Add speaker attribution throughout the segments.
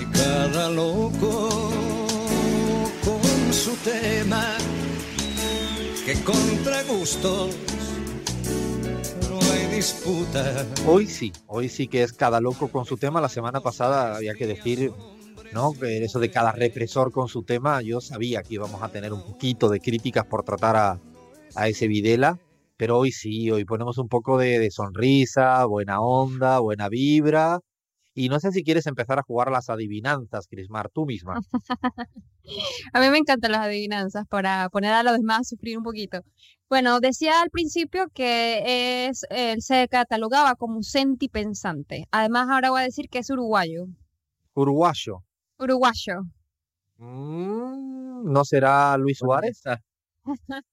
Speaker 1: Y cada loco con su tema, que contra gustos no hay disputa.
Speaker 2: Hoy sí, hoy sí que es cada loco con su tema. La semana pasada había que decir, ¿no? Eso de cada represor con su tema, yo sabía que íbamos a tener un poquito de críticas por tratar a, a ese Videla, pero hoy sí, hoy ponemos un poco de sonrisa, buena onda, buena vibra. Y no sé si quieres empezar a jugar las adivinanzas, Crismar, tú misma.
Speaker 3: A mí me encantan las adivinanzas para poner a los demás a sufrir un poquito. Bueno, decía al principio que es, él se catalogaba como sentipensante. Además, ahora voy a decir que es uruguayo.
Speaker 2: Uruguayo.
Speaker 3: Uruguayo.
Speaker 2: Mm, ¿No será Luis Suárez?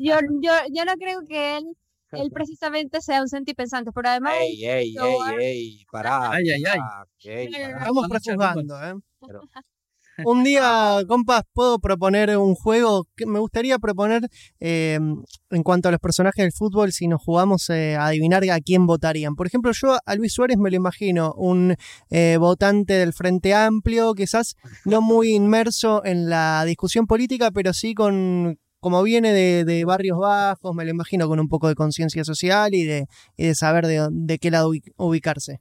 Speaker 3: Yo, yo, yo no creo que él, él precisamente sea un sentipensante, pero además...
Speaker 2: ¡Ey, ey, ey, ey! Pará.
Speaker 4: Ay, ay, ay.
Speaker 2: pará.
Speaker 5: Estamos
Speaker 4: Vamos
Speaker 5: prejuzgando, ¿eh?
Speaker 2: Pero-
Speaker 5: Un día, compas, puedo proponer un juego que me gustaría proponer eh, en cuanto a los personajes del fútbol, si nos jugamos eh, a adivinar a quién votarían. Por ejemplo, yo a Luis Suárez me lo imagino un eh, votante del Frente Amplio, quizás no muy inmerso en la discusión política, pero sí con, como viene de, de barrios bajos, me lo imagino con un poco de conciencia social y de, y de saber de, de qué lado ubi- ubicarse.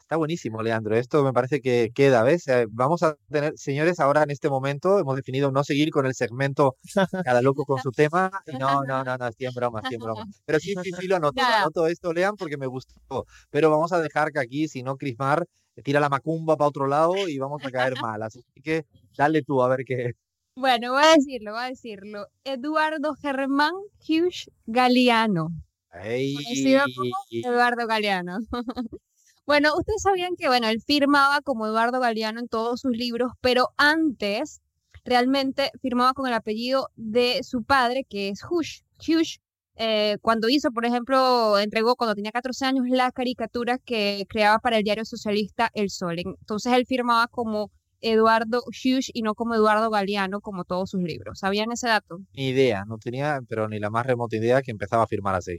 Speaker 2: Está buenísimo, Leandro. Esto me parece que queda, ¿ves? Eh, vamos a tener, señores, ahora en este momento hemos definido no seguir con el segmento cada loco con su tema. No, no, no, no, estoy en broma, estoy en broma. Pero sí, sí, sí, lo anoto, anoto esto, Lean, porque me gustó. Pero vamos a dejar que aquí, si no, Crismar tira la macumba para otro lado y vamos a caer mal. Así que dale tú a ver qué.
Speaker 3: Bueno, voy a decirlo, voy a decirlo. Eduardo Germán Hughes Galeano.
Speaker 2: Ey,
Speaker 3: Conocido Eduardo Galeano. bueno, ustedes sabían que, bueno, él firmaba como Eduardo Galeano en todos sus libros, pero antes realmente firmaba con el apellido de su padre, que es Hughes. Hughes, eh, cuando hizo, por ejemplo, entregó cuando tenía 14 años la caricatura que creaba para el diario socialista El Sol. Entonces él firmaba como Eduardo Hughes y no como Eduardo Galeano, como todos sus libros. ¿Sabían ese dato?
Speaker 2: Ni idea, no tenía, pero ni la más remota idea que empezaba a firmar así.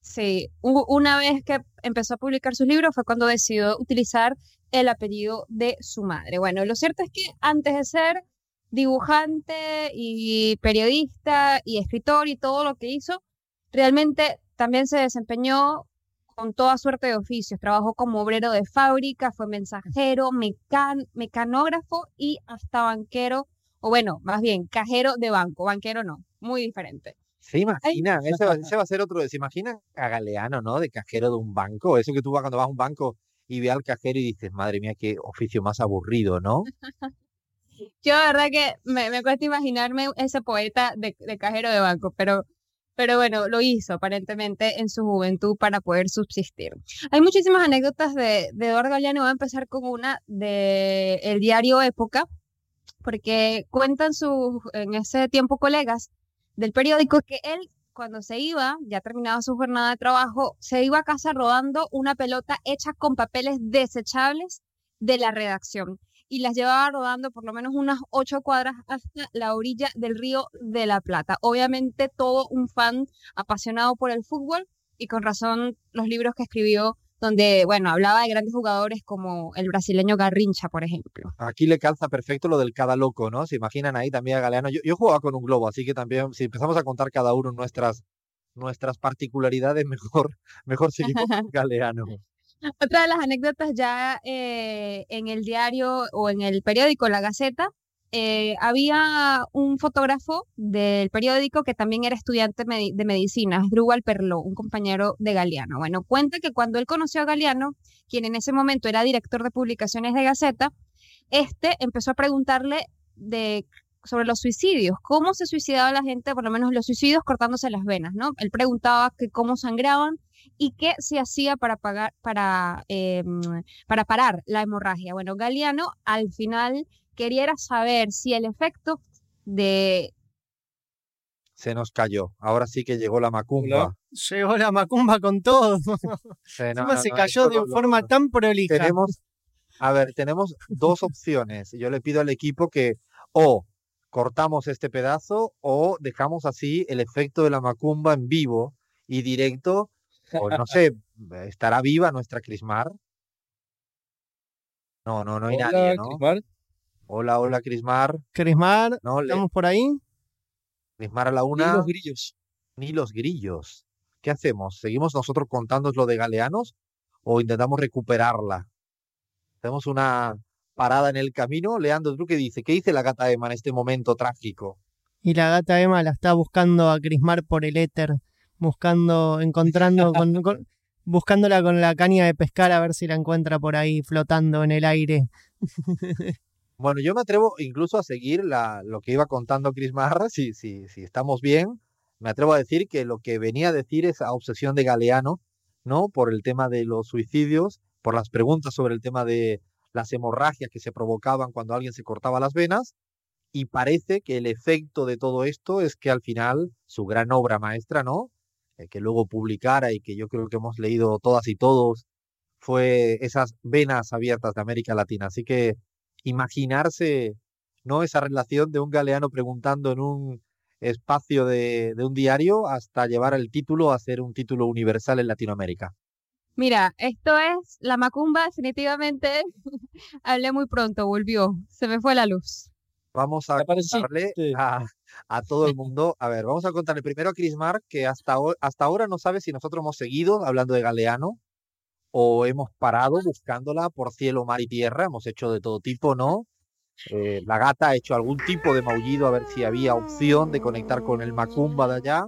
Speaker 3: Sí, una vez que empezó a publicar sus libros fue cuando decidió utilizar el apellido de su madre. Bueno, lo cierto es que antes de ser dibujante y periodista y escritor y todo lo que hizo, realmente también se desempeñó con toda suerte de oficios. Trabajó como obrero de fábrica, fue mensajero, mecan- mecanógrafo y hasta banquero, o bueno, más bien, cajero de banco. Banquero no, muy diferente.
Speaker 2: ¿Se imaginan? Ese va, ese va a ser otro. ¿Se imaginan a Galeano, ¿no? De cajero de un banco. Eso que tú vas cuando vas a un banco y ve al cajero y dices, madre mía, qué oficio más aburrido, ¿no?
Speaker 3: Yo, la verdad que me, me cuesta imaginarme ese poeta de, de cajero de banco, pero, pero bueno, lo hizo aparentemente en su juventud para poder subsistir. Hay muchísimas anécdotas de, de Eduardo Galeano. Voy a empezar con una de el diario Época, porque cuentan sus, en ese tiempo, colegas del periódico que él, cuando se iba, ya terminaba su jornada de trabajo, se iba a casa rodando una pelota hecha con papeles desechables de la redacción y las llevaba rodando por lo menos unas ocho cuadras hasta la orilla del río de la Plata. Obviamente todo un fan apasionado por el fútbol y con razón los libros que escribió donde, bueno, hablaba de grandes jugadores como el brasileño Garrincha, por ejemplo.
Speaker 2: Aquí le calza perfecto lo del cada loco, ¿no? Se imaginan ahí también a Galeano. Yo, yo jugaba con un globo, así que también, si empezamos a contar cada uno nuestras, nuestras particularidades, mejor, mejor seguimos con Galeano.
Speaker 3: Otra de las anécdotas ya eh, en el diario o en el periódico La Gaceta, eh, había un fotógrafo del periódico que también era estudiante de medicina, Drubal Perló, un compañero de Galeano. Bueno, cuenta que cuando él conoció a Galeano, quien en ese momento era director de publicaciones de Gaceta, este empezó a preguntarle de sobre los suicidios, cómo se suicidaba la gente, por lo menos los suicidios cortándose las venas, ¿no? Él preguntaba que cómo sangraban y qué se hacía para pagar, para, eh, para parar la hemorragia. Bueno, Galeano al final quería saber si el efecto de
Speaker 2: Se nos cayó. Ahora sí que llegó la macumba.
Speaker 5: Llegó la macumba con todo.
Speaker 2: Sí, no, no,
Speaker 5: se
Speaker 2: no,
Speaker 5: cayó de forma tan prolija.
Speaker 2: Tenemos, a ver, tenemos dos opciones. Yo le pido al equipo que o cortamos este pedazo o dejamos así el efecto de la macumba en vivo y directo. O no sé, estará viva nuestra Crismar. No, no, no hay
Speaker 4: Hola,
Speaker 2: nadie, ¿no?
Speaker 4: Crismar.
Speaker 2: Hola, hola, Crismar.
Speaker 5: Crismar,
Speaker 2: No, le-
Speaker 5: ¿estamos por ahí?
Speaker 2: Crismar a la una.
Speaker 4: los grillos.
Speaker 2: Ni los grillos. ¿Qué hacemos? ¿Seguimos nosotros contando lo de Galeanos o intentamos recuperarla? Hacemos una parada en el camino. Leandro, ¿tú qué dices? ¿Qué dice la gata Emma en este momento trágico?
Speaker 5: Y la gata Emma la está buscando a Crismar por el éter, buscando, encontrando, con, con- buscándola con la caña de pescar a ver si la encuentra por ahí flotando en el aire.
Speaker 2: Bueno, yo me atrevo incluso a seguir la, lo que iba contando Chris Marra, si, si, si estamos bien. Me atrevo a decir que lo que venía a decir esa obsesión de Galeano, ¿no? Por el tema de los suicidios, por las preguntas sobre el tema de las hemorragias que se provocaban cuando alguien se cortaba las venas. Y parece que el efecto de todo esto es que al final su gran obra maestra, ¿no? Eh, que luego publicara y que yo creo que hemos leído todas y todos, fue esas venas abiertas de América Latina. Así que imaginarse no esa relación de un galeano preguntando en un espacio de, de un diario hasta llevar el título a ser un título universal en Latinoamérica.
Speaker 3: Mira, esto es la macumba, definitivamente. Hablé muy pronto, volvió. Se me fue la luz.
Speaker 2: Vamos a contarle a, a todo el mundo. A ver, vamos a contarle primero a Crismar que hasta, hasta ahora no sabe si nosotros hemos seguido hablando de Galeano o hemos parado buscándola por cielo, mar y tierra. Hemos hecho de todo tipo, ¿no? Eh, la gata ha hecho algún tipo de maullido a ver si había opción de conectar con el Macumba de allá.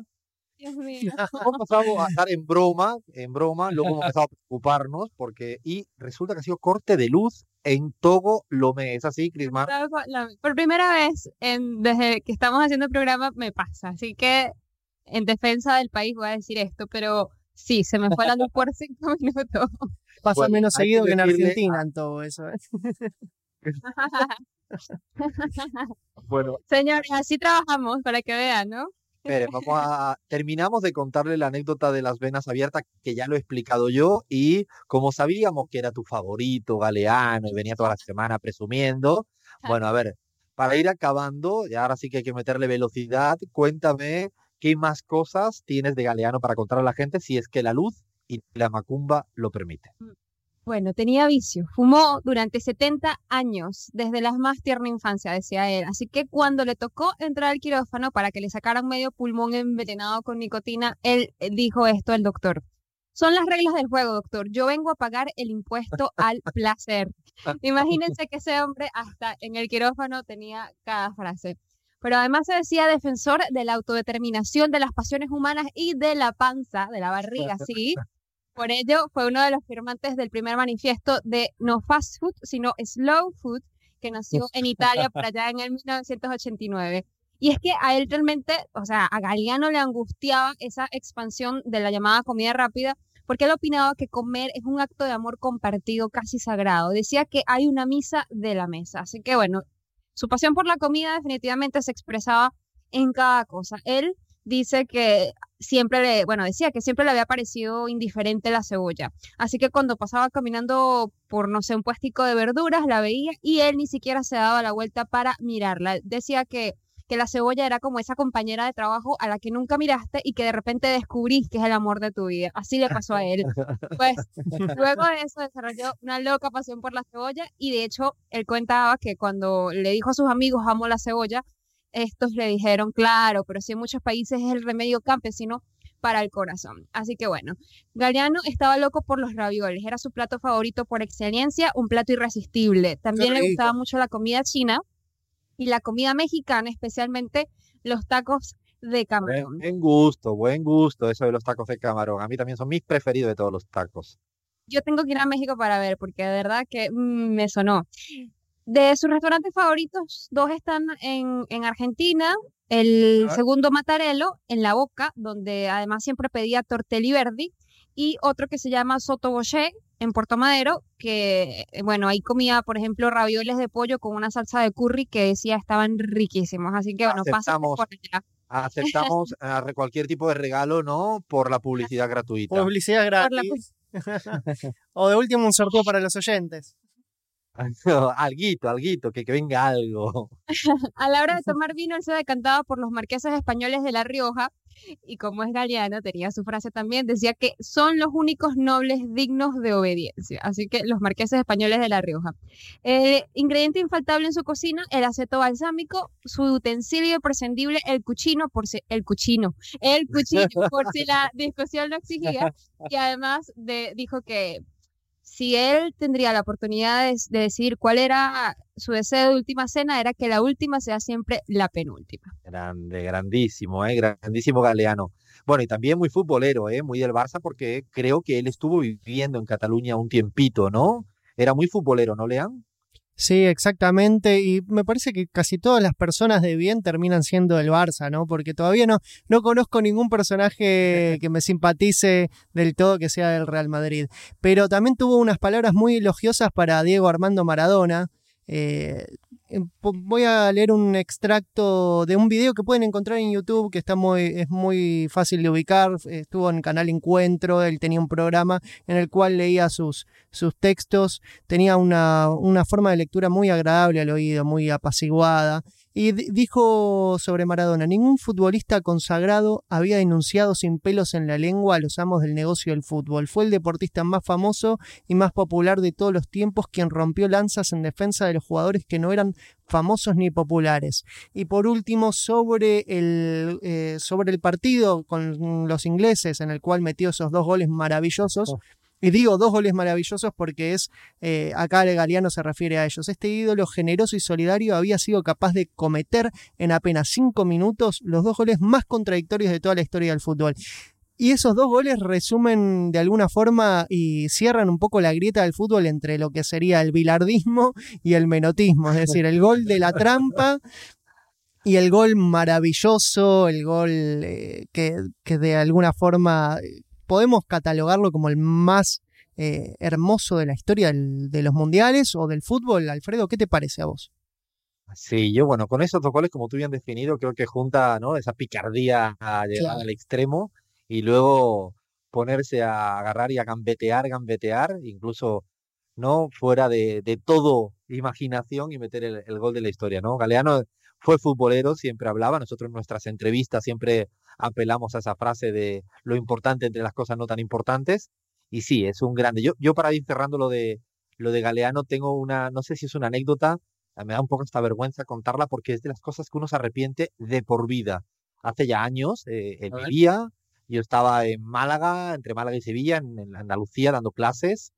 Speaker 3: Dios mío.
Speaker 2: A estar en broma, en broma, luego hemos empezado a preocuparnos porque y resulta que ha sido corte de luz en Togo Lomé. ¿Es así, Crismar?
Speaker 3: Por primera vez en, desde que estamos haciendo el programa me pasa, así que en defensa del país voy a decir esto, pero sí, se me fue la luz por cinco minutos.
Speaker 5: Pasa
Speaker 2: Bueno,
Speaker 5: menos
Speaker 2: que
Speaker 5: seguido que en Argentina en todo eso. ¿eh?
Speaker 2: Bueno,
Speaker 3: Señores, así trabajamos para que vean, ¿no?
Speaker 2: Espere, vamos a terminamos de contarle la anécdota de las venas abiertas que ya lo he explicado yo y como sabíamos que era tu favorito Galeano y venía toda la semana presumiendo, bueno, a ver, para ir acabando, y ahora sí que hay que meterle velocidad, cuéntame qué más cosas tienes de Galeano para contar a la gente si es que la luz y la macumba lo permiten.
Speaker 3: Bueno, tenía vicio. Fumó durante 70 años, desde la más tierna infancia, decía él. Así que cuando le tocó entrar al quirófano para que le sacaran medio pulmón envenenado con nicotina, él eh, dijo esto al doctor. Son las reglas del juego, doctor. Yo vengo a pagar el impuesto al placer. Imagínense que ese hombre hasta en el quirófano tenía cada frase. Pero además se decía defensor de la autodeterminación, de las pasiones humanas y de la panza, de la barriga, sí. Por ello, fue uno de los firmantes del primer manifiesto de no fast food, sino slow food, que nació en Italia por allá en el 1989. Y es que a él realmente, o sea, a Galeano le angustiaba esa expansión de la llamada comida rápida, porque él opinaba que comer es un acto de amor compartido casi sagrado. Decía que hay una misa de la mesa. Así que bueno, su pasión por la comida definitivamente se expresaba en cada cosa. Él dice que siempre le, bueno, decía que siempre le había parecido indiferente la cebolla. Así que cuando pasaba caminando por, no sé, un puestico de verduras, la veía y él ni siquiera se daba la vuelta para mirarla. Decía que, que la cebolla era como esa compañera de trabajo a la que nunca miraste y que de repente descubrís que es el amor de tu vida. Así le pasó a él. Pues luego de eso desarrolló una loca pasión por la cebolla y de hecho él contaba que cuando le dijo a sus amigos amo la cebolla, estos le dijeron, claro, pero si en muchos países es el remedio campesino para el corazón. Así que bueno, Galeano estaba loco por los ravioles, era su plato favorito por excelencia, un plato irresistible. También le gustaba mucho la comida china y la comida mexicana, especialmente los tacos de camarón.
Speaker 2: buen gusto, buen gusto eso de los tacos de camarón. A mí también son mis preferidos de todos los tacos.
Speaker 3: Yo tengo que ir a México para ver, porque de verdad que mm, me sonó. De sus restaurantes favoritos, dos están en, en Argentina. El
Speaker 2: A ver.
Speaker 3: segundo Matarelo, en La Boca, donde además siempre pedía tortelli verdi. Y otro que se llama Soto Boché, en Puerto Madero, que, eh, bueno, ahí comía, por ejemplo, ravioles de pollo con una salsa de curry que decía estaban riquísimos. Así que, bueno,
Speaker 2: Aceptamos.
Speaker 3: por allá.
Speaker 2: Aceptamos re- cualquier tipo de regalo, ¿no? Por la publicidad gratuita.
Speaker 5: Publicidad
Speaker 3: Por la
Speaker 5: gratis. o de último un sorteo para los oyentes.
Speaker 2: alguito, alguito, que, que venga algo.
Speaker 3: a la hora de tomar vino, él se decantaba por los marqueses españoles de La Rioja, y como es galeano, tenía su frase también, decía que son los únicos nobles dignos de obediencia. Así que los marqueses españoles de La Rioja. Eh, ingrediente infaltable en su cocina, el aceto balsámico, su utensilio imprescindible, el cuchino, por si, el cuchino, el cuchillo, por si la discusión lo exigía. Y además de, dijo que si él tendría la oportunidad de, decir cuál era su deseo de última cena, era que la última sea siempre la penúltima.
Speaker 2: Grande, grandísimo, ¿eh? grandísimo Galeano. Bueno, y también muy futbolero, ¿eh? muy del Barça, porque creo que él estuvo viviendo en Cataluña un tiempito, ¿no? Era muy futbolero, ¿no, Leán?
Speaker 5: Sí, exactamente. Y me parece que casi todas las personas de bien terminan siendo del Barça, ¿no? Porque todavía no, no conozco ningún personaje que me simpatice del todo que sea del Real Madrid. Pero también tuvo unas palabras muy elogiosas para Diego Armando Maradona. Eh, voy a leer un extracto de un video que pueden encontrar en YouTube que está muy, es muy fácil de ubicar. Estuvo en canal Encuentro, él tenía un programa en el cual leía sus, sus textos. Tenía una, una forma de lectura muy agradable al oído, muy apaciguada. Y dijo sobre Maradona, ningún futbolista consagrado había denunciado sin pelos en la lengua a los amos del negocio del fútbol. Fue el deportista más famoso y más popular de todos los tiempos quien rompió lanzas en defensa de los jugadores que no eran famosos ni populares. Y por último, sobre el, eh, sobre el partido con los ingleses, en el cual metió esos dos goles maravillosos, oh. Y digo dos goles maravillosos porque es, eh, acá el se refiere a ellos. Este ídolo generoso y solidario había sido capaz de cometer en apenas cinco minutos los dos goles más contradictorios de toda la historia del fútbol. Y esos dos goles resumen de alguna forma y cierran un poco la grieta del fútbol entre lo que sería el bilardismo y el menotismo. Es decir, el gol de la trampa y el gol maravilloso, el gol eh, que, que, de alguna forma podemos catalogarlo como el más eh, hermoso de la historia de los mundiales o del fútbol. Alfredo, ¿qué te parece a vos?
Speaker 2: Sí, yo, bueno, con esos dos goles, como tú bien definido, creo que junta ¿no? esa picardía a llegar al extremo y luego ponerse a agarrar y a gambetear, gambetear, incluso no fuera de, todo imaginación y meter el, el, gol de la historia, ¿no? Galeano fue futbolero, siempre hablaba, nosotros en nuestras entrevistas siempre apelamos a esa frase de lo importante entre las cosas no tan importantes. Y sí, es un grande. Yo, yo para ir cerrando lo de, lo de Galeano, tengo una, no sé si es una anécdota, me da un poco esta vergüenza contarla porque es de las cosas que uno se arrepiente de por vida. Hace ya años, eh, en vivía, yo estaba en Málaga, entre Málaga y Sevilla, en, Andalucía, dando clases,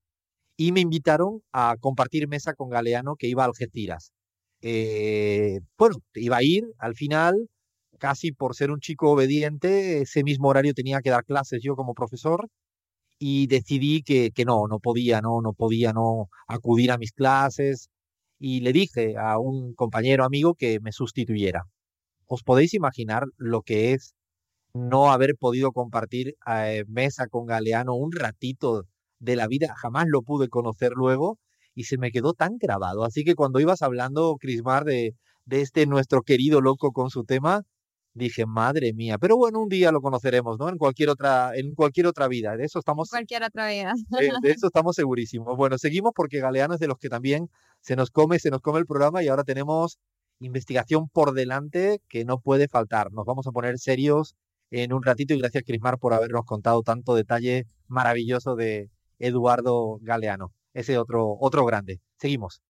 Speaker 2: y me invitaron a compartir mesa con Galeano que iba a Algeciras. Eh, bueno, iba a ir al final, casi por ser un chico obediente, ese mismo horario tenía que dar clases yo como profesor y decidí que, no, no podía, no, no podía no acudir a mis clases y le dije a un compañero amigo que me sustituyera. ¿Os podéis imaginar lo que es no haber podido compartir eh, mesa con Galeano un ratito de la vida? Jamás lo pude conocer luego y se me quedó tan grabado. Así que cuando ibas hablando, Crismar, de, de este nuestro querido loco con su tema, dije, madre mía, pero bueno, un día lo conoceremos, ¿no? En cualquier otra, en cualquier otra vida, de eso estamos...
Speaker 3: Cualquier otra vida.
Speaker 2: de, eso estamos segurísimos. Bueno, seguimos porque Galeano es de los que también se nos come, se nos come el programa y ahora tenemos investigación por delante que no puede faltar. Nos vamos a poner serios en un ratito y gracias Crismar por habernos contado tanto detalle maravilloso de Eduardo Galeano, ese otro, otro grande. Seguimos.